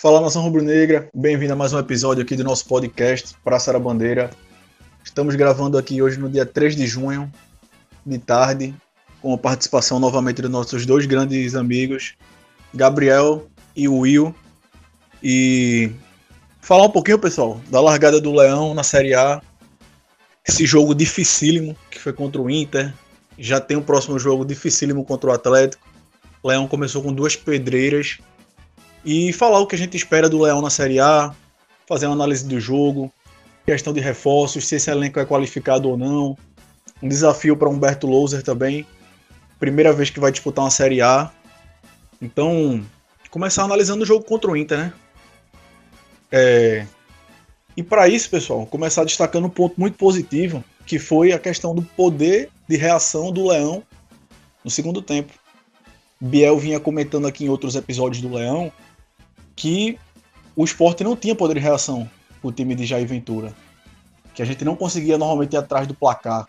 Fala nação rubro-negra, bem-vindo a mais um episódio aqui do nosso podcast Praça da Bandeira. Estamos gravando aqui hoje no dia 3 de junho, de tarde, com a participação novamente dos nossos dois grandes amigos, Gabriel e Will. E falar um pouquinho, pessoal, da largada do Leão na Série A. Esse jogo dificílimo que foi contra o Inter. Já tem o próximo jogo dificílimo contra o Atlético. Leão começou com duas pedreiras e falar o que a gente espera do Leão na Série A, fazer uma análise do jogo, questão de reforços, se esse elenco é qualificado ou não. Um desafio para Humberto Louser também. Primeira vez que vai disputar uma Série A. Então, começar analisando o jogo contra o Inter, né? É... E para isso, pessoal, começar destacando um ponto muito positivo, que foi a questão do poder de reação do Leão no segundo tempo. Biel vinha comentando aqui em outros episódios do Leão que o esporte não tinha poder de reação com o time de Jair Ventura. Que a gente não conseguia normalmente ir atrás do placar.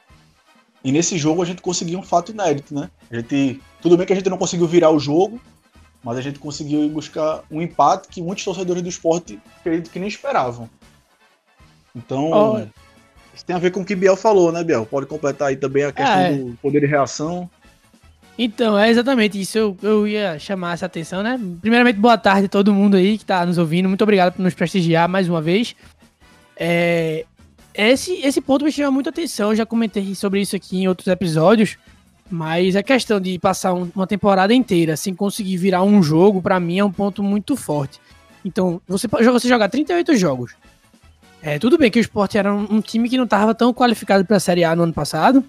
E nesse jogo a gente conseguiu um fato inédito, né? A gente, tudo bem que a gente não conseguiu virar o jogo, mas a gente conseguiu buscar um empate que muitos torcedores do esporte acredito que nem esperavam. Então, oh. isso tem a ver com o que Biel falou, né, Biel? Pode completar aí também a questão é. do poder de reação. Então, é exatamente isso. Eu, eu ia chamar essa atenção, né? Primeiramente, boa tarde a todo mundo aí que tá nos ouvindo. Muito obrigado por nos prestigiar mais uma vez. É, esse, esse ponto me chama muita atenção. Eu já comentei sobre isso aqui em outros episódios. Mas a questão de passar um, uma temporada inteira sem conseguir virar um jogo, para mim, é um ponto muito forte. Então, você, você jogar 38 jogos. É, tudo bem que o Sport era um, um time que não estava tão qualificado para a Série A no ano passado.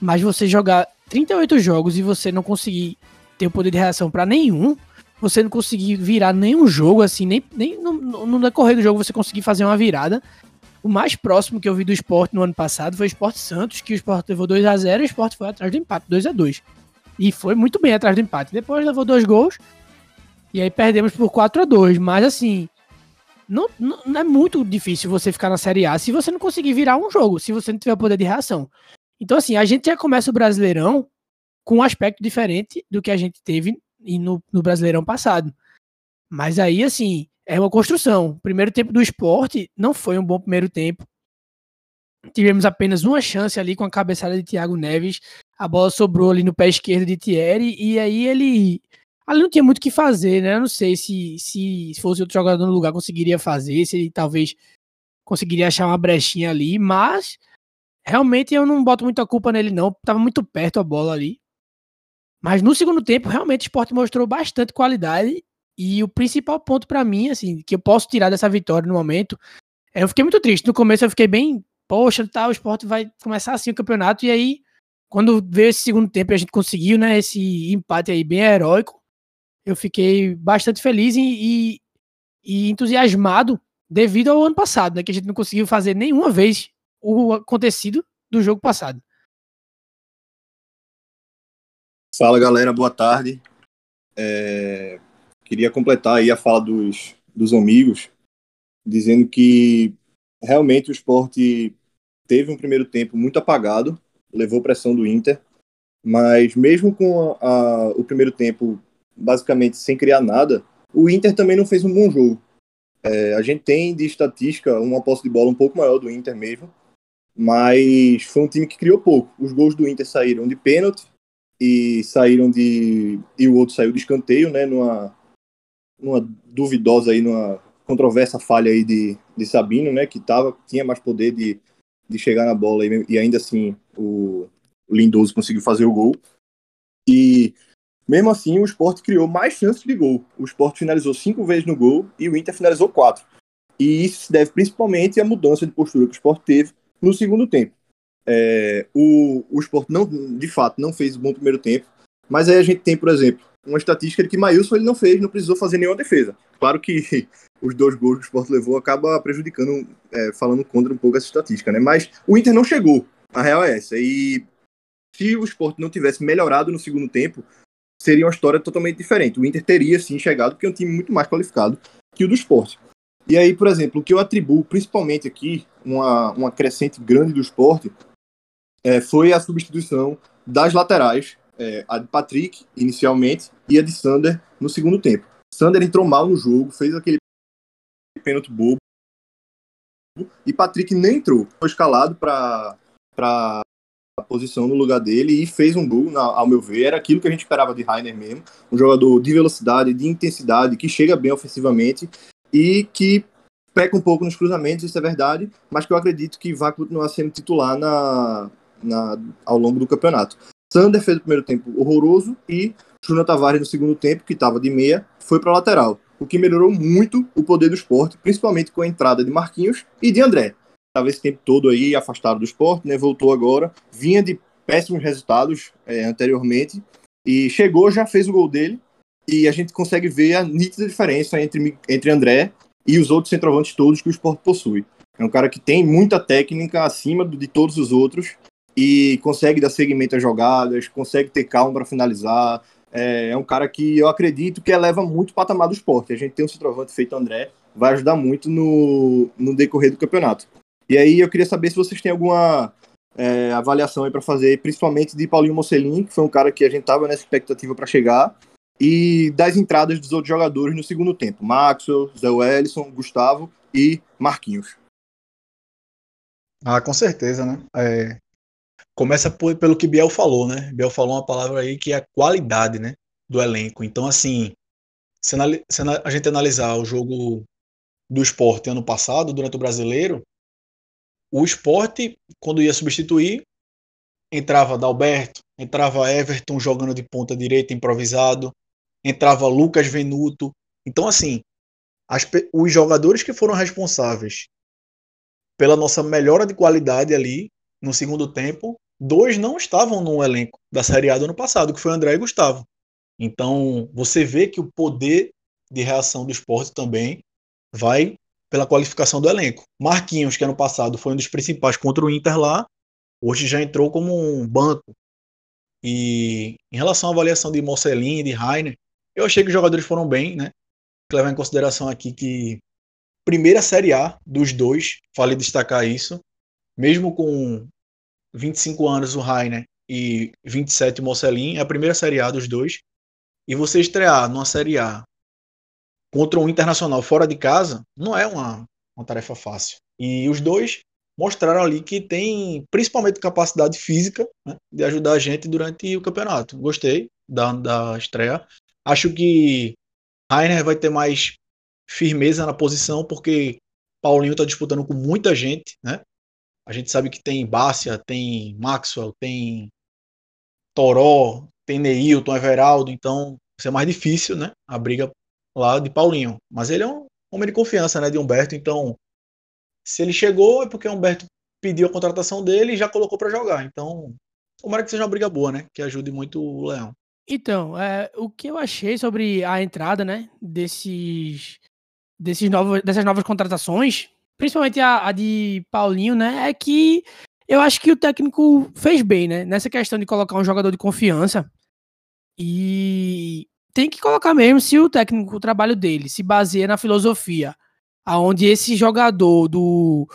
Mas você jogar 38 jogos e você não conseguir ter o poder de reação para nenhum, você não conseguir virar nenhum jogo, assim, nem, nem no, no, decorrer do jogo você conseguir fazer uma virada. O mais próximo que eu vi do esporte no ano passado foi o Esporte Santos, que o esporte levou 2 a 0 e o esporte foi atrás do empate, 2 a 2 E foi muito bem atrás do empate. Depois levou dois gols e aí perdemos por 4 a 2 Mas assim, não, não, não, é muito difícil você ficar na Série A se você não conseguir virar um jogo, se você não tiver poder de reação. Então, assim, a gente já começa o Brasileirão com um aspecto diferente do que a gente teve no, no Brasileirão passado. Mas aí, assim, é uma construção. O primeiro tempo do esporte não foi um bom primeiro tempo. Tivemos apenas uma chance ali com a cabeçada de Thiago Neves. A bola sobrou ali no pé esquerdo de Thierry. E aí ele. Ali não tinha muito o que fazer, né? Eu não sei se, se fosse outro jogador no lugar conseguiria fazer, se ele talvez conseguiria achar uma brechinha ali, mas Realmente eu não boto muita culpa nele, não. Tava muito perto a bola ali. Mas no segundo tempo, realmente o esporte mostrou bastante qualidade. E o principal ponto para mim, assim, que eu posso tirar dessa vitória no momento, é, eu fiquei muito triste. No começo eu fiquei bem, poxa, tá, o esporte vai começar assim o campeonato. E aí, quando veio esse segundo tempo e a gente conseguiu, né, esse empate aí bem heróico, eu fiquei bastante feliz e, e, e entusiasmado devido ao ano passado, né, que a gente não conseguiu fazer nenhuma vez o acontecido do jogo passado. Fala galera, boa tarde. É... Queria completar aí a fala dos, dos amigos, dizendo que realmente o esporte teve um primeiro tempo muito apagado, levou pressão do Inter, mas mesmo com a, a, o primeiro tempo basicamente sem criar nada, o Inter também não fez um bom jogo. É, a gente tem de estatística uma posse de bola um pouco maior do Inter mesmo, mas foi um time que criou pouco. Os gols do Inter saíram de pênalti e saíram de e o outro saiu de escanteio, né, numa numa duvidosa aí, numa controversa falha aí de, de Sabino, né, que tava tinha mais poder de, de chegar na bola e, e ainda assim o, o Lindoso conseguiu fazer o gol. E mesmo assim, o Sport criou mais chances de gol. O Sport finalizou cinco vezes no gol e o Inter finalizou quatro. E isso se deve principalmente à mudança de postura que o Sport teve no segundo tempo. É, o, o Sport não, de fato não fez um bom primeiro tempo, mas aí a gente tem, por exemplo, uma estatística de que Maílson ele não fez, não precisou fazer nenhuma defesa. Claro que os dois gols que o Sport levou acaba prejudicando, é, falando contra um pouco essa estatística, né? Mas o Inter não chegou, a real é essa. E se o Sport não tivesse melhorado no segundo tempo, seria uma história totalmente diferente. O Inter teria sim chegado, porque é um time muito mais qualificado que o do Sport. E aí, por exemplo, o que eu atribuo principalmente aqui, uma, uma crescente grande do esporte, é, foi a substituição das laterais, é, a de Patrick, inicialmente, e a de Sander no segundo tempo. Sander entrou mal no jogo, fez aquele pênalti bobo. E Patrick nem entrou. Foi escalado para a posição no lugar dele e fez um gol, ao meu ver. Era aquilo que a gente esperava de Rainer mesmo. Um jogador de velocidade, de intensidade, que chega bem ofensivamente e que peca um pouco nos cruzamentos, isso é verdade, mas que eu acredito que vai continuar sendo titular na, na, ao longo do campeonato. Sander fez o primeiro tempo horroroso e Júnior Tavares no segundo tempo, que estava de meia, foi para lateral, o que melhorou muito o poder do esporte, principalmente com a entrada de Marquinhos e de André. Estava esse tempo todo aí afastado do esporte, né? voltou agora, vinha de péssimos resultados é, anteriormente e chegou, já fez o gol dele e a gente consegue ver a nítida diferença entre, entre André e os outros centroavantes todos que o esporte possui. É um cara que tem muita técnica acima de todos os outros e consegue dar seguimento às jogadas, consegue ter calma para finalizar. É, é, um cara que eu acredito que eleva muito o patamar do esporte. A gente tem um centroavante feito André, vai ajudar muito no, no decorrer do campeonato. E aí eu queria saber se vocês têm alguma é, avaliação aí para fazer, principalmente de Paulinho Mocelin, que foi um cara que a gente tava nessa expectativa para chegar, e das entradas dos outros jogadores no segundo tempo. Maxwell, Zé Wellison, Gustavo e Marquinhos. Ah, com certeza, né? É, começa por, pelo que Biel falou, né? Biel falou uma palavra aí que é a qualidade, né? Do elenco. Então, assim, se, se a gente analisar o jogo do esporte ano passado, durante o brasileiro, o esporte, quando ia substituir, entrava Dalberto, entrava Everton jogando de ponta direita improvisado, entrava Lucas Venuto. Então, assim, as, os jogadores que foram responsáveis pela nossa melhora de qualidade ali no segundo tempo, dois não estavam no elenco da Série A do ano passado, que foi André e Gustavo. Então, você vê que o poder de reação do esporte também vai pela qualificação do elenco. Marquinhos, que ano passado foi um dos principais contra o Inter lá, hoje já entrou como um banco. E em relação à avaliação de Mocelin e de Rainer, eu achei que os jogadores foram bem, né? Levar em consideração aqui que primeira Série A dos dois, vale destacar isso, mesmo com 25 anos o Rainer e 27 o Mocelin, é a primeira Série A dos dois. E você estrear numa Série A contra um Internacional fora de casa não é uma, uma tarefa fácil. E os dois mostraram ali que tem principalmente capacidade física né, de ajudar a gente durante o campeonato. Gostei da, da estreia. Acho que Rainer vai ter mais firmeza na posição, porque Paulinho está disputando com muita gente, né? A gente sabe que tem Bárcia, tem Maxwell, tem Toró, tem Neilton, Everaldo, então vai ser mais difícil, né? A briga lá de Paulinho. Mas ele é um homem de confiança, né? De Humberto, então se ele chegou é porque Humberto pediu a contratação dele e já colocou para jogar. Então, tomara que seja uma briga boa, né? Que ajude muito o Leão. Então, é, o que eu achei sobre a entrada, né, desses, desses novos, dessas novas contratações, principalmente a, a, de Paulinho, né, é que eu acho que o técnico fez bem, né, nessa questão de colocar um jogador de confiança. E tem que colocar mesmo se o técnico, o trabalho dele se baseia na filosofia, aonde esse jogador do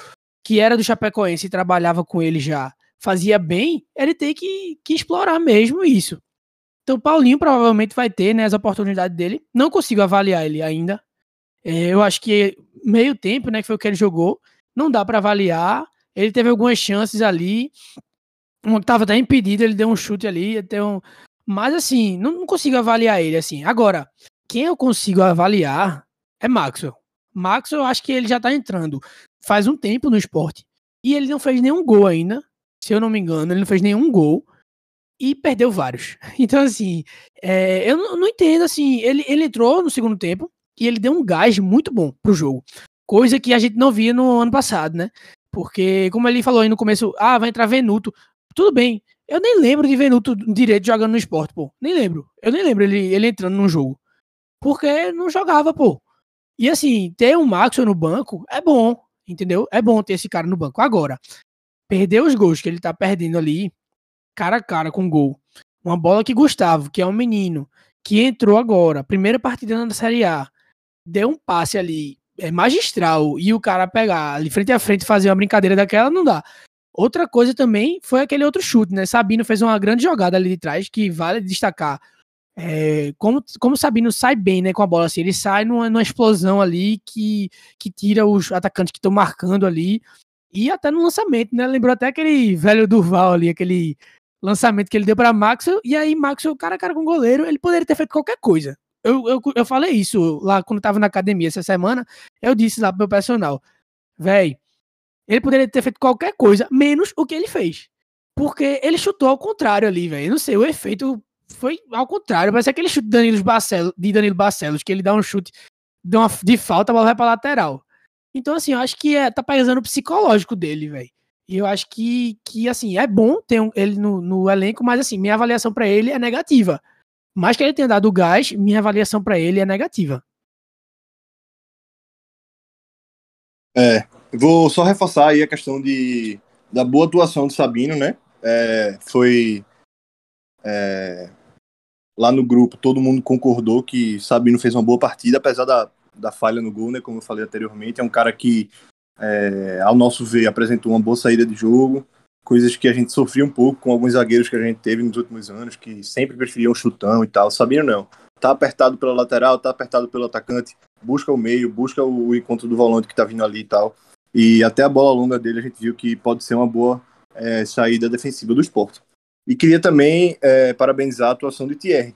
que era do Chapecoense e trabalhava com ele já fazia bem, ele tem que, que explorar mesmo isso. Então, Paulinho provavelmente vai ter né, as oportunidades dele. Não consigo avaliar ele ainda. É, eu acho que meio tempo, né, que foi o que ele jogou, não dá para avaliar. Ele teve algumas chances ali. Uma que estava até impedido, ele deu um chute ali. Um... Mas, assim, não, não, consigo avaliar ele. assim. Agora, quem eu consigo avaliar é Maxwell. Maxwell, eu acho que ele já tá entrando faz um tempo no esporte. E ele não fez nenhum gol ainda. Se eu não me engano, ele não fez nenhum gol e perdeu vários. Então, assim, é, eu não, entendo, assim, ele, ele entrou no segundo tempo e ele deu um gás muito bom pro jogo. Coisa que a gente não via no ano passado, né? Porque, como ele falou aí no começo, ah, vai entrar Venuto. Tudo bem, eu nem lembro de Venuto direito jogando no esporte, pô. Nem lembro. Eu nem lembro ele, ele entrando no jogo. Porque não jogava, pô. E assim, ter um Maxwell no banco é bom, entendeu? É bom ter esse cara no banco. Agora, perder os gols que ele tá perdendo ali, cara a cara com gol. Uma bola que Gustavo, que é um menino, que entrou agora, primeira partida na Série A, deu um passe ali é, magistral e o cara pegar ali frente a frente fazer uma brincadeira daquela, não dá. Outra coisa também foi aquele outro chute, né? Sabino fez uma grande jogada ali de trás, que vale destacar. É, como, como Sabino sai bem né, com a bola, assim, ele sai numa, numa explosão ali que, que tira os atacantes que estão marcando ali. E até no lançamento, né? Lembrou até aquele velho Durval ali, aquele lançamento que ele deu para Maxwell. E aí, Maxwell, cara a cara com o goleiro, ele poderia ter feito qualquer coisa. Eu, eu, eu falei isso lá quando tava na academia essa semana. Eu disse lá pro meu personal, velho, ele poderia ter feito qualquer coisa, menos o que ele fez. Porque ele chutou ao contrário ali, velho. Não sei, o efeito foi ao contrário. Parece aquele chute de Danilo Barcelos, de Danilo Barcelos, que ele dá um chute de, uma, de falta, a bola vai pra lateral. Então, assim, eu acho que é, tá pesando o psicológico dele, velho. E eu acho que, que, assim, é bom ter ele no, no, elenco, mas, assim, minha avaliação para ele é negativa. Mais que ele tenha dado gás, minha avaliação para ele é negativa. É, vou só reforçar aí a questão de, da boa atuação do Sabino, né? É, foi é, lá no grupo, todo mundo concordou que Sabino fez uma boa partida, apesar da, da falha no gol, né? Como eu falei anteriormente, é um cara que, é, ao nosso ver, apresentou uma boa saída de jogo, coisas que a gente sofria um pouco com alguns zagueiros que a gente teve nos últimos anos, que sempre preferiam chutão e tal. Sabino não. Tá apertado pela lateral, tá apertado pelo atacante, busca o meio, busca o encontro do volante que tá vindo ali e tal. E até a bola longa dele a gente viu que pode ser uma boa é, saída defensiva do esporte. E queria também é, parabenizar a atuação de Thierry.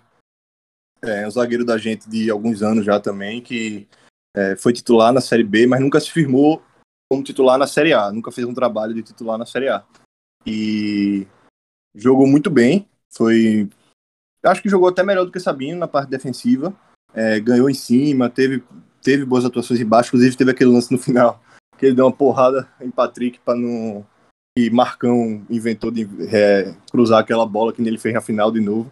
É um zagueiro da gente de alguns anos já também, que é, foi titular na Série B, mas nunca se firmou como titular na Série A. Nunca fez um trabalho de titular na Série A. E jogou muito bem. Foi. Acho que jogou até melhor do que Sabino na parte defensiva. É, ganhou em cima, teve, teve boas atuações embaixo. Inclusive, teve aquele lance no final que ele deu uma porrada em Patrick para não e Marcão inventou de é, cruzar aquela bola que ele fez na final de novo.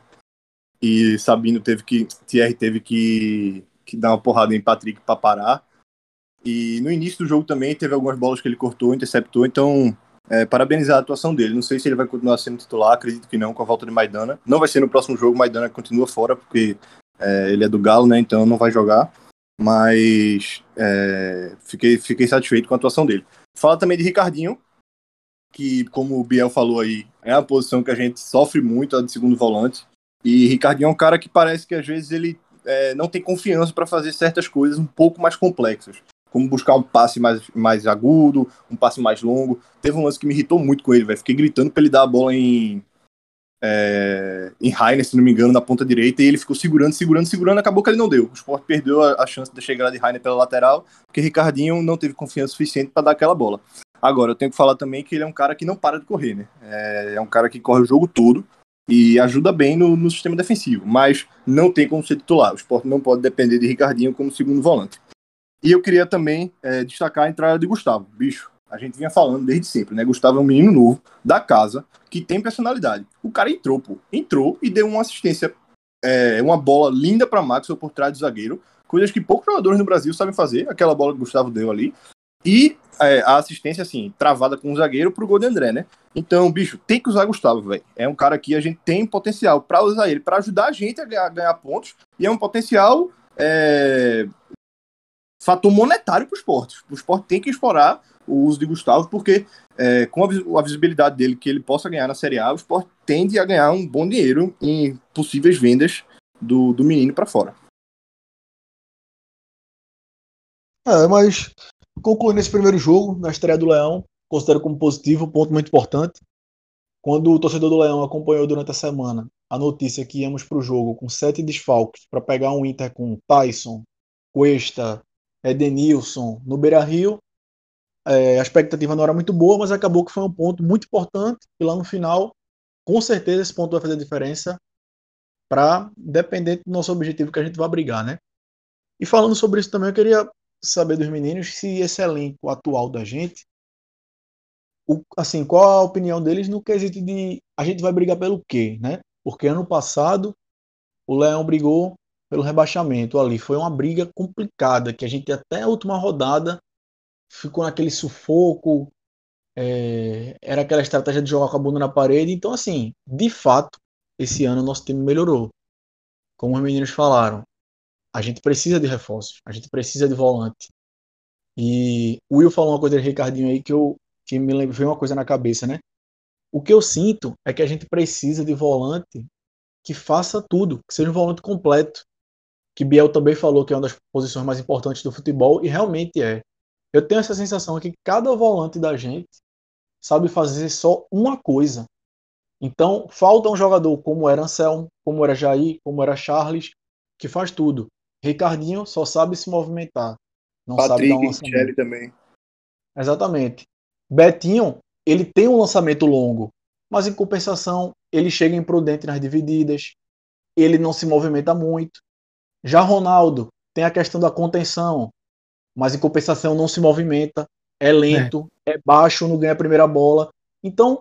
E Sabino teve que. Thierry teve que, que dar uma porrada em Patrick para parar. E no início do jogo também teve algumas bolas que ele cortou, interceptou. Então, é, parabenizar a atuação dele. Não sei se ele vai continuar sendo titular, acredito que não, com a volta de Maidana. Não vai ser no próximo jogo, Maidana continua fora, porque é, ele é do Galo, né? Então não vai jogar. Mas é, fiquei, fiquei satisfeito com a atuação dele. Fala também de Ricardinho, que, como o Biel falou aí, é a posição que a gente sofre muito, a de segundo volante. E Ricardinho é um cara que parece que às vezes ele é, não tem confiança para fazer certas coisas um pouco mais complexas. Como buscar um passe mais, mais agudo, um passe mais longo. Teve um lance que me irritou muito com ele, velho. Fiquei gritando para ele dar a bola em. É, em Rainer, se não me engano, na ponta direita, e ele ficou segurando, segurando, segurando, acabou que ele não deu. O Sport perdeu a, a chance de chegada de Rainer pela lateral, porque Ricardinho não teve confiança suficiente para dar aquela bola. Agora, eu tenho que falar também que ele é um cara que não para de correr, né? É, é um cara que corre o jogo todo e ajuda bem no, no, sistema defensivo, mas não tem como ser titular. O esporte não pode depender de Ricardinho como segundo volante. E eu queria também é, destacar a entrada de Gustavo. Bicho, a gente vinha falando desde sempre, né? Gustavo é um menino novo da casa que tem personalidade. O cara entrou, pô. Entrou e deu uma assistência, é, uma bola linda para Maxwell por trás do zagueiro. Coisas que poucos jogadores no Brasil sabem fazer. Aquela bola que Gustavo deu ali. E é, a assistência, assim, travada com o zagueiro pro gol de André, né? Então, bicho, tem que usar Gustavo, velho. É um cara que a gente tem potencial para usar ele, para ajudar a gente a ganhar, ganhar, pontos. E é um potencial é, fator monetário pro esporte. O esporte tem que explorar o uso de Gustavo, porque é, com a, visibilidade dele que ele possa ganhar na Série A, o esporte tende a ganhar um bom dinheiro em possíveis vendas do, do menino para fora. É, mas Concluindo esse primeiro jogo, na estreia do Leão, considero como positivo, ponto muito importante. Quando o torcedor do Leão acompanhou durante a semana a notícia que íamos para o jogo com sete desfalques para pegar um Inter com Tyson, Cuesta, Edenilson no Beira Rio, é, a expectativa não era muito boa, mas acabou que foi um ponto muito importante. E lá no final, com certeza, esse ponto vai fazer diferença para, dependente do nosso objetivo que a gente vai brigar, né? E falando sobre isso também, eu queria saber dos meninos se esse elenco atual da gente, o, assim, qual a opinião deles no quesito de a gente vai brigar pelo quê, né? Porque ano passado o Leão brigou pelo rebaixamento ali, foi uma briga complicada que a gente até a última rodada ficou naquele sufoco, é, era aquela estratégia de jogar com a bunda na parede. Então, assim, de fato, esse ano nosso time melhorou. Como os meninos falaram, a gente precisa de reforços, a gente precisa de volante. E o Will falou uma coisa de Ricardinho aí que, eu, que me veio uma coisa na cabeça, né? O que eu sinto é que a gente precisa de volante que faça tudo, que seja um volante completo. Que Biel também falou que é uma das posições mais importantes do futebol, e realmente é. Eu tenho essa sensação que cada volante da gente sabe fazer só uma coisa. Então, falta um jogador como era Anselmo, como era Jair, como era Charles, que faz tudo. Ricardinho só sabe se movimentar. Não Patrick, sabe dar um lançamento. também. Exatamente. Betinho, ele tem um lançamento longo, mas em compensação, ele chega imprudente nas divididas, ele não se movimenta muito. Já Ronaldo tem a questão da contenção, mas em compensação não se movimenta, é lento, é, é baixo, não ganha a primeira bola. Então,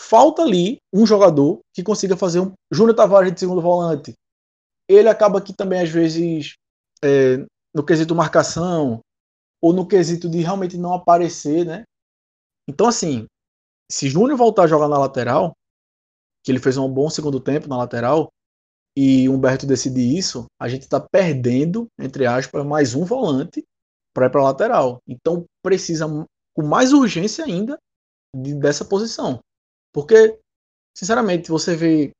falta ali um jogador que consiga fazer um Júnior Tavares de segundo volante. Ele acaba que também às vezes é, no quesito marcação ou no quesito de realmente não aparecer, né? Então assim, se Júnior voltar a jogar na lateral, que ele fez um bom segundo tempo na lateral, e Humberto decidir isso, a gente está perdendo, entre aspas, mais um volante para ir para lateral. Então precisa com mais urgência ainda de, dessa posição. Porque, sinceramente, você vê.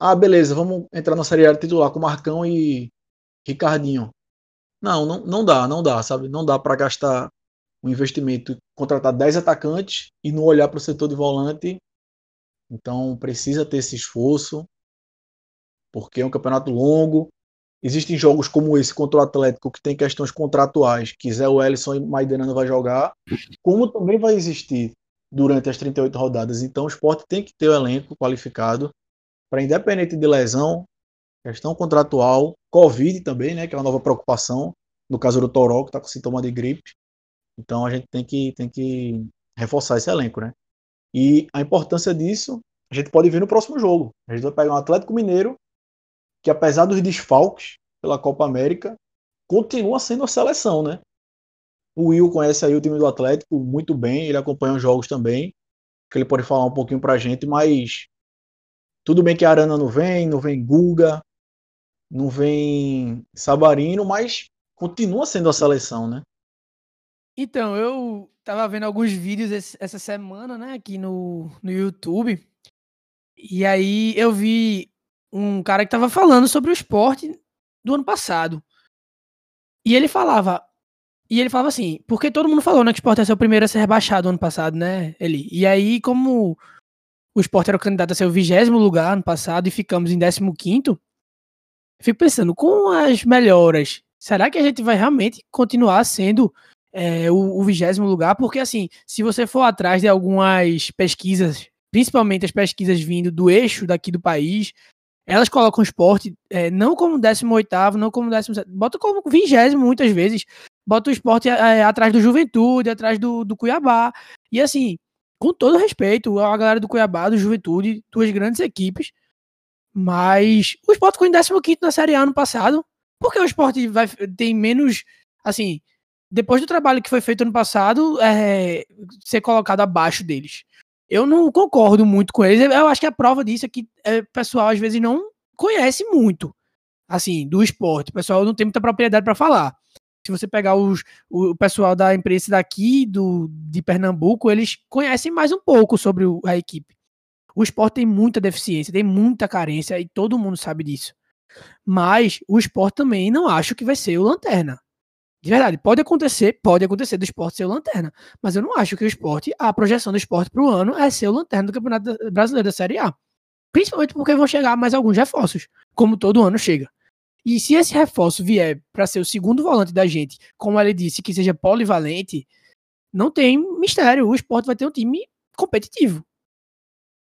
Ah, beleza, vamos entrar na Série A titular com Marcão e Ricardinho. Não, não, não dá, não dá, sabe? Não dá para gastar um investimento, contratar 10 atacantes e não olhar para o setor de volante. Então precisa ter esse esforço, porque é um campeonato longo. Existem jogos como esse contra o Atlético que tem questões contratuais, que Zé Wellison e Maidana não vai jogar, como também vai existir durante as 38 rodadas. Então o esporte tem que ter o elenco qualificado para independente de lesão, questão contratual, Covid também, né, que é uma nova preocupação, no caso do Toró, que está com sintoma de gripe. Então a gente tem que, tem que reforçar esse elenco, né? E a importância disso, a gente pode ver no próximo jogo. A gente vai pegar um Atlético Mineiro que apesar dos desfalques pela Copa América, continua sendo a seleção, né? O Will conhece aí o time do Atlético muito bem, ele acompanha os jogos também, que ele pode falar um pouquinho pra gente, mas tudo bem que a Arana não vem, não vem Guga, não vem Sabarino, mas continua sendo a seleção, né? Então, eu tava vendo alguns vídeos essa semana, né, aqui no, no YouTube. E aí eu vi um cara que tava falando sobre o esporte do ano passado. E ele falava. E ele falava assim, porque todo mundo falou, né, que o esporte ia ser o primeiro a ser rebaixado ano passado, né, ele. E aí, como o esporte era o candidato a ser o vigésimo lugar ano passado e ficamos em décimo quinto, fico pensando, com as melhoras, será que a gente vai realmente continuar sendo é, o vigésimo lugar? Porque, assim, se você for atrás de algumas pesquisas, principalmente as pesquisas vindo do eixo daqui do país, elas colocam o esporte é, não como 18, não como 17, bota como 20 muitas vezes. Bota o esporte é, atrás do Juventude, atrás do, do Cuiabá. E assim, com todo respeito, a galera do Cuiabá, do Juventude, duas grandes equipes. Mas o esporte ficou em 15 na Série A ano passado. Porque o esporte vai, tem menos. Assim, depois do trabalho que foi feito ano passado, é, ser colocado abaixo deles eu não concordo muito com eles. Eu acho que a prova disso é que é, o pessoal às vezes não conhece muito, assim, do esporte. O pessoal não tem muita propriedade para falar. Se você pegar os, o pessoal da imprensa daqui, do, de Pernambuco, eles conhecem mais um pouco sobre o, a equipe. O esporte tem muita deficiência, tem muita carência e todo mundo sabe disso. Mas o esporte também não acho que vai ser o lanterna. De verdade, pode acontecer, pode acontecer do esporte ser o lanterna, mas eu não acho que o esporte, a projeção do esporte para o ano é ser o lanterna do Campeonato Brasileiro da Série A. Principalmente porque vão chegar mais alguns reforços, como todo ano chega. E se esse reforço vier para ser o segundo volante da gente, como ele disse, que seja polivalente, não tem mistério. O esporte vai ter um time competitivo.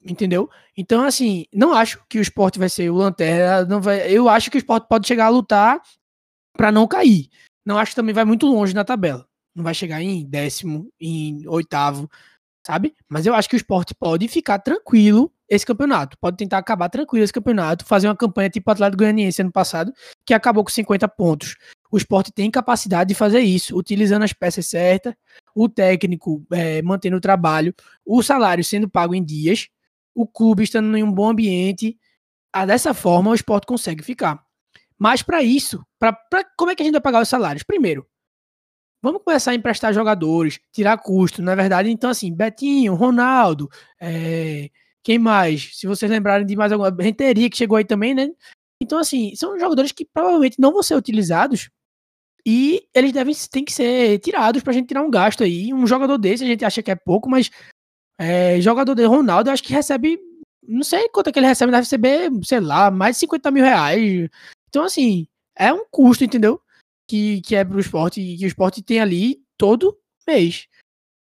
Entendeu? Então, assim, não acho que o esporte vai ser o lanterna. Não vai, eu acho que o esporte pode chegar a lutar para não cair. Não acho que também vai muito longe na tabela. Não vai chegar em décimo, em oitavo, sabe? Mas eu acho que o esporte pode ficar tranquilo esse campeonato. Pode tentar acabar tranquilo esse campeonato, fazer uma campanha tipo o Atlético Goianiense ano passado, que acabou com 50 pontos. O esporte tem capacidade de fazer isso, utilizando as peças certas, o técnico é, mantendo o trabalho, o salário sendo pago em dias, o clube estando em um bom ambiente. Ah, dessa forma, o esporte consegue ficar. Mas para isso, pra, pra, como é que a gente vai pagar os salários? Primeiro, vamos começar a emprestar jogadores, tirar custo, na é verdade. Então, assim, Betinho, Ronaldo, é, Quem mais? Se vocês lembrarem de mais alguma. Renteria que chegou aí também, né? Então, assim, são jogadores que provavelmente não vão ser utilizados e eles devem ter que ser tirados pra gente tirar um gasto aí. Um jogador desse a gente acha que é pouco, mas é, jogador de Ronaldo eu acho que recebe. Não sei quanto é que ele recebe, deve receber, sei lá, mais de 50 mil reais. Então, assim, é um custo, entendeu? Que, que é pro esporte, que o esporte tem ali todo mês.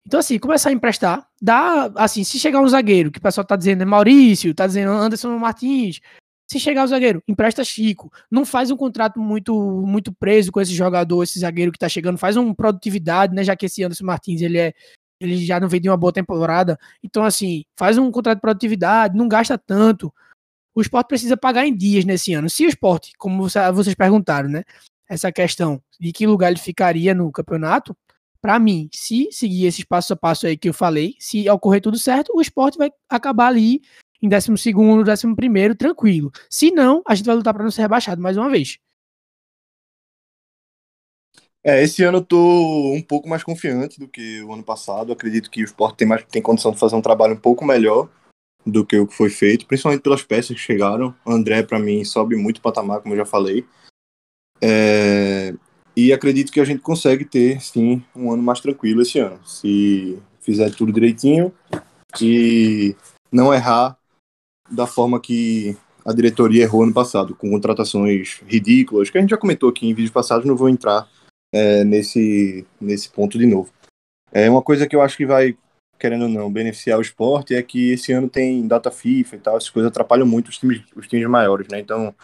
Então, assim, começar a emprestar, dá, assim, se chegar um zagueiro, que o pessoal tá dizendo é Maurício, tá dizendo Anderson Martins, se chegar o zagueiro, empresta Chico, não faz um contrato muito muito preso com esse jogador, esse zagueiro que tá chegando, faz uma produtividade, né, já que esse Anderson Martins, ele é ele já não veio de uma boa temporada. Então assim, faz um contrato de produtividade, não gasta tanto. O esporte precisa pagar em dias nesse ano. Se o esporte, como vocês perguntaram, né, essa questão de que lugar ele ficaria no campeonato, para mim, se seguir esses passo a passo aí que eu falei, se ocorrer tudo certo, o esporte vai acabar ali em 12 º 11 tranquilo. Se não, a gente vai lutar para não ser rebaixado mais uma vez. É, esse ano eu tô um pouco mais confiante do que o ano passado. Acredito que o esporte tem, mais, tem condição de fazer um trabalho um pouco melhor do que o que foi feito, principalmente pelas peças que chegaram. O André, para mim, sobe muito o patamar, como eu já falei. É, e acredito que a gente consegue ter, sim, um ano mais tranquilo esse ano. Se fizer tudo direitinho e não errar da forma que a diretoria errou ano passado, com contratações ridículas, que a gente já comentou aqui em vídeos passados, não vou entrar é, nesse, nesse ponto de novo. É uma coisa que eu acho que vai, querendo ou não, beneficiar o esporte é que esse ano tem data FIFA e tal, essas coisas atrapalham muito os times, os times maiores, né? Então,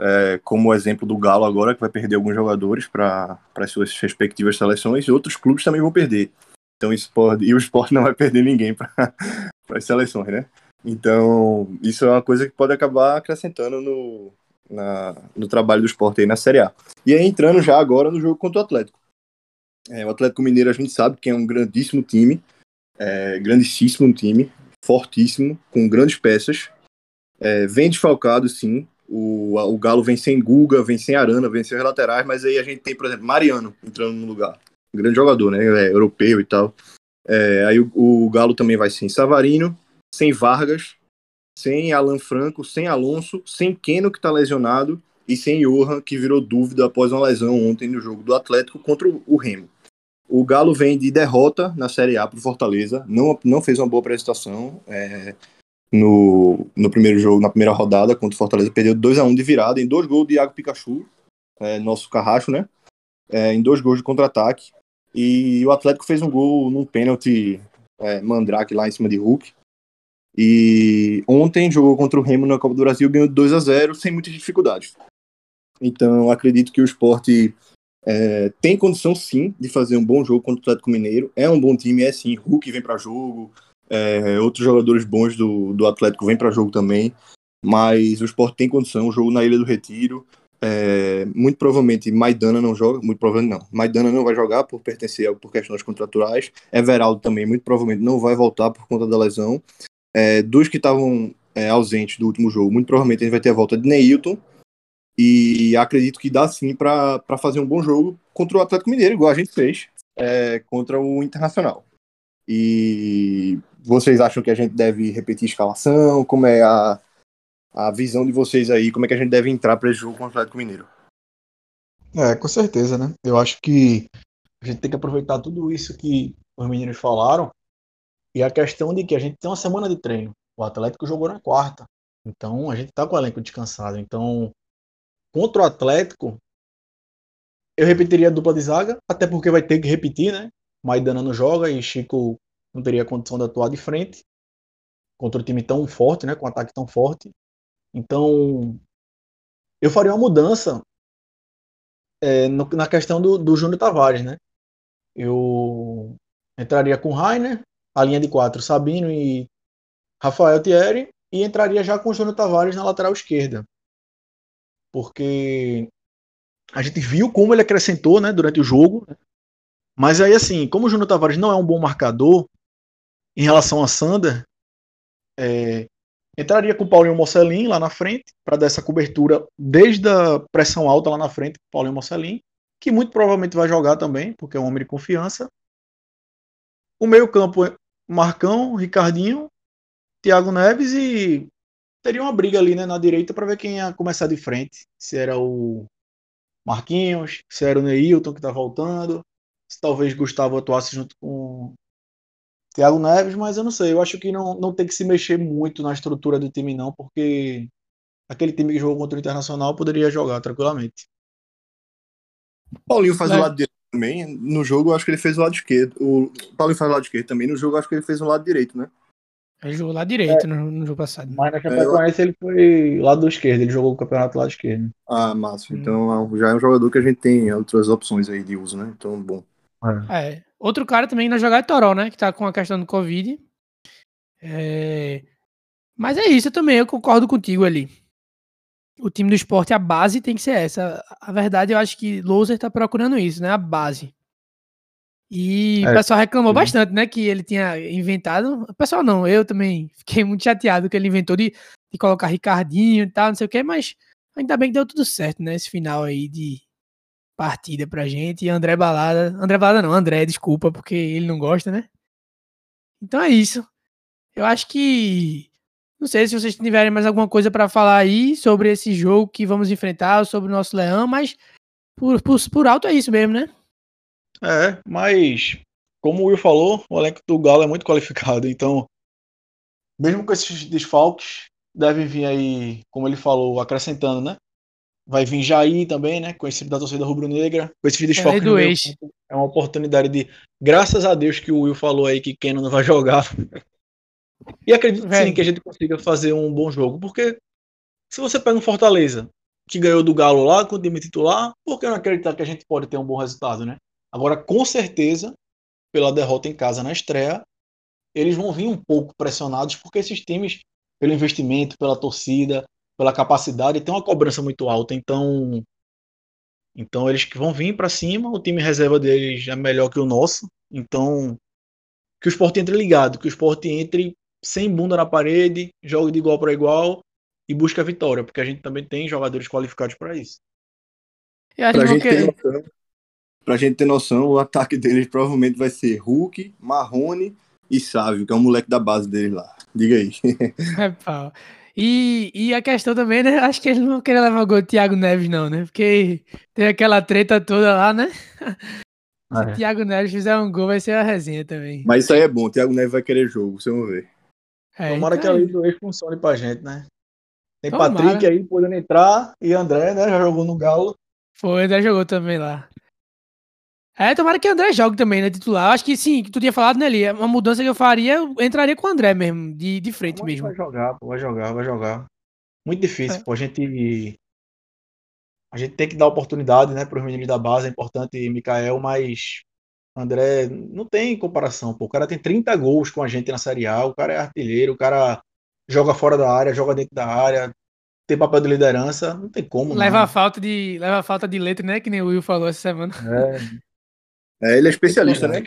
é, como o exemplo do Galo agora, que vai perder alguns jogadores para as suas respectivas seleções, outros clubes também vão perder. Então, isso pode, e o esporte não vai perder ninguém para as seleções, né? Então, isso é uma coisa que pode acabar acrescentando no, na, no trabalho do esporte aí na Série A. E aí, entrando já agora no jogo contra o Atlético. É, o Atlético Mineiro a gente sabe que é um grandíssimo time, é, grandíssimo time, fortíssimo, com grandes peças. É, vem desfalcado, sim, o, o Galo vem sem Guga, vem sem Arana, vem sem laterais, mas aí a gente tem, por exemplo, Mariano entrando no lugar. Grande jogador, né? É, europeu e tal. É, aí o, o, Galo também vai sem Savarino, sem Vargas, sem Alan Franco, sem Alonso, sem Keno, que tá lesionado, e sem Johan, que virou dúvida após uma lesão ontem no jogo do Atlético contra o Remo. O Galo vem de derrota na Série A pro Fortaleza, não, não fez uma boa apresentação. É, no, no primeiro jogo, na primeira rodada contra o Fortaleza, perdeu 2 a 1 de virada em dois gols de Iago Pikachu, é, nosso carrasco, né? É, em dois gols de contra-ataque. E o Atlético fez um gol num pênalti é, mandrake lá em cima de Hulk. E ontem jogou contra o Remo na Copa do Brasil, ganhou 2 a 0 sem muitas dificuldades. Então acredito que o esporte é, tem condição sim de fazer um bom jogo contra o Atlético Mineiro. É um bom time, é sim. Hulk vem para jogo, é, outros jogadores bons do, do Atlético vêm para jogo também, mas o Sport tem condição. O jogo na Ilha do Retiro. É, muito provavelmente Maidana não joga, muito provavelmente não. Maidana não vai jogar por pertencer por questões contratuais. Everaldo também, muito provavelmente não vai voltar por conta da lesão. É, dos que estavam é, ausentes do último jogo, muito provavelmente a gente vai ter a volta de Neilton. E acredito que dá sim para fazer um bom jogo contra o Atlético Mineiro, igual a gente fez é, contra o Internacional. E vocês acham que a gente deve repetir a escalação? Como é a, a visão de vocês aí? Como é que a gente deve entrar para esse jogo com o Atlético Mineiro? É, com certeza, né? Eu acho que a gente tem que aproveitar tudo isso que os meninos falaram e a questão de que a gente tem uma semana de treino. O Atlético jogou na quarta. Então a gente tá com o elenco descansado. Então, contra o Atlético, eu repetiria a dupla de zaga, até porque vai ter que repetir, né? Maidana não joga e Chico não teria condição de atuar de frente contra um time tão forte, né, com um ataque tão forte. Então, eu faria uma mudança é, no, na questão do, do Júnior Tavares, né? Eu entraria com Rainer, a linha de quatro, Sabino e Rafael Thierry, e entraria já com o Júnior Tavares na lateral esquerda. Porque a gente viu como ele acrescentou né, durante o jogo. Né? Mas aí, assim, como o Júnior Tavares não é um bom marcador, em relação a Sander, é, entraria com o Paulinho Mocelin lá na frente, para dar essa cobertura desde a pressão alta lá na frente, Paulinho Mocelin, que muito provavelmente vai jogar também, porque é um homem de confiança. O meio-campo, Marcão, Ricardinho Thiago Neves e teria uma briga ali né, na direita para ver quem ia começar de frente. Se era o Marquinhos, se era o Neilton que tá voltando, se talvez Gustavo atuasse junto com Thiago Neves, mas eu não sei. Eu acho que não, não tem que se mexer muito na estrutura do time, não, porque aquele time que jogou contra o Internacional poderia jogar tranquilamente. Paulinho faz é. o lado direito também. No jogo, eu acho que ele fez o lado esquerdo. O Paulinho faz o lado esquerdo também. No jogo, eu acho que ele fez o lado direito, né? Ele jogou lá direito é. no, no, jogo passado. Mas na Chapecoense é, eu... ele foi lado esquerdo, ele jogou o campeonato lado esquerdo. Ah, massa. Hum. Então já é um jogador que a gente tem outras opções aí de uso, né? Então, bom. É. é. Outro cara também na jogada é Toró, né? Que tá com a questão do Covid. É... Mas é isso também, eu concordo contigo ali. O time do esporte, a base tem que ser essa. A verdade, eu acho que Loser tá procurando isso, né? A base. E é, o pessoal reclamou sim. bastante, né? Que ele tinha inventado. O pessoal não, eu também fiquei muito chateado que ele inventou de, de colocar Ricardinho e tal, não sei o que, mas ainda bem que deu tudo certo, né? Esse final aí de partida pra gente. E André Balada. André Balada não, André, desculpa, porque ele não gosta, né? Então é isso. Eu acho que. Não sei se vocês tiverem mais alguma coisa para falar aí sobre esse jogo que vamos enfrentar, sobre o nosso Leão, mas por, por, por alto é isso mesmo, né? É, mas como o Will falou, o elenco do Galo é muito qualificado, então mesmo com esses desfalques, devem vir aí, como ele falou, acrescentando, né? Vai vir Jair também, né? Conhecido da torcida rubro-negra. Com esses desfalques, é, é uma oportunidade de. Graças a Deus que o Will falou aí que Keno não vai jogar. e acredito sim que a gente consiga fazer um bom jogo, porque se você pega um Fortaleza que ganhou do Galo lá com o time titular, por que não acreditar que a gente pode ter um bom resultado, né? Agora, com certeza, pela derrota em casa na estreia, eles vão vir um pouco pressionados, porque esses times, pelo investimento, pela torcida, pela capacidade, tem uma cobrança muito alta. Então, então eles que vão vir para cima, o time reserva deles é melhor que o nosso. Então, que o esporte entre ligado, que o esporte entre sem bunda na parede, jogue de igual para igual e busque a vitória, porque a gente também tem jogadores qualificados para isso. Eu acho pra gente ter Pra gente ter noção, o ataque deles provavelmente vai ser Hulk, Marrone e Sávio, que é um moleque da base deles lá. Diga aí. É pau. E, e a questão também, né? Acho que eles não vão querer levar o gol do Thiago Neves, não, né? Porque tem aquela treta toda lá, né? Ah, Se o Thiago Neves fizer um gol, vai ser a resenha também. Mas isso aí é bom, o Thiago Neves vai querer jogo, vocês vão ver. É, Tomara então... que a lei do ex funcione pra gente, né? Tem Tomara. Patrick aí podendo entrar e André, né? Já jogou no Galo. Foi, André jogou também lá. É, tomara que o André jogue também, né, titular. Acho que sim, que tu tinha falado, né, ali. Uma mudança que eu faria, eu entraria com o André mesmo, de, de frente mesmo. Vai jogar, vai jogar, vai jogar. Muito difícil, é. pô. A gente. A gente tem que dar oportunidade, né, para os meninos da base, é importante, Mikael, mas André não tem comparação, pô. O cara tem 30 gols com a gente na Série A, o cara é artilheiro, o cara joga fora da área, joga dentro da área, tem papel de liderança, não tem como. Leva não. a falta de leva a falta de letra, né, que nem o Will falou essa semana. É. É, ele é especialista, né?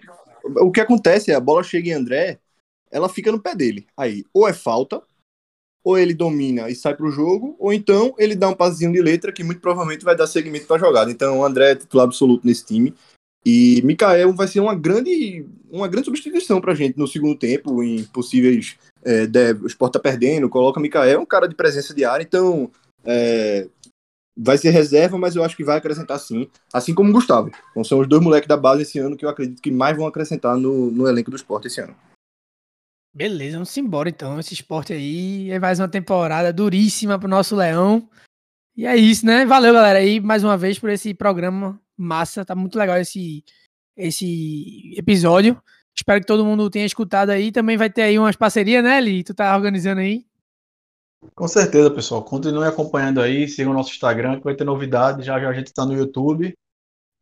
O que acontece é a bola chega em André, ela fica no pé dele. Aí, ou é falta, ou ele domina e sai pro jogo, ou então ele dá um passezinho de letra que muito provavelmente vai dar segmento para a jogada. Então, o André é titular absoluto nesse time. E Mikael vai ser uma grande, uma grande substituição pra gente no segundo tempo, em possíveis. É, o Sport tá perdendo, coloca Mikael, um cara de presença de área, então é, vai ser reserva, mas eu acho que vai acrescentar sim, assim como o Gustavo. Então são os dois moleques da base esse ano que eu acredito que mais vão acrescentar no, no elenco do esporte esse ano. Beleza, vamos embora então. Esse esporte aí é mais uma temporada duríssima pro nosso Leão. E é isso, né? Valeu, galera, aí mais uma vez por esse programa massa. Tá muito legal esse, esse episódio. Espero que todo mundo tenha escutado aí. Também vai ter aí umas parcerias, né, Li? Tu tá organizando aí? Com certeza, pessoal. Continue acompanhando aí, sigam o nosso Instagram, que vai ter novidade. Já já a gente está no YouTube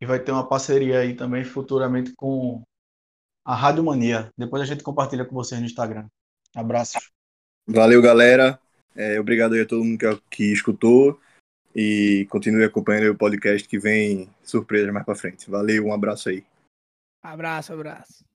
e vai ter uma parceria aí também futuramente com a Rádio Mania. Depois a gente compartilha com vocês no Instagram. Abraços. Valeu, galera. É, obrigado aí a todo mundo que, que escutou e continue acompanhando o podcast que vem surpresa mais para frente. Valeu, um abraço aí. Abraço, abraço.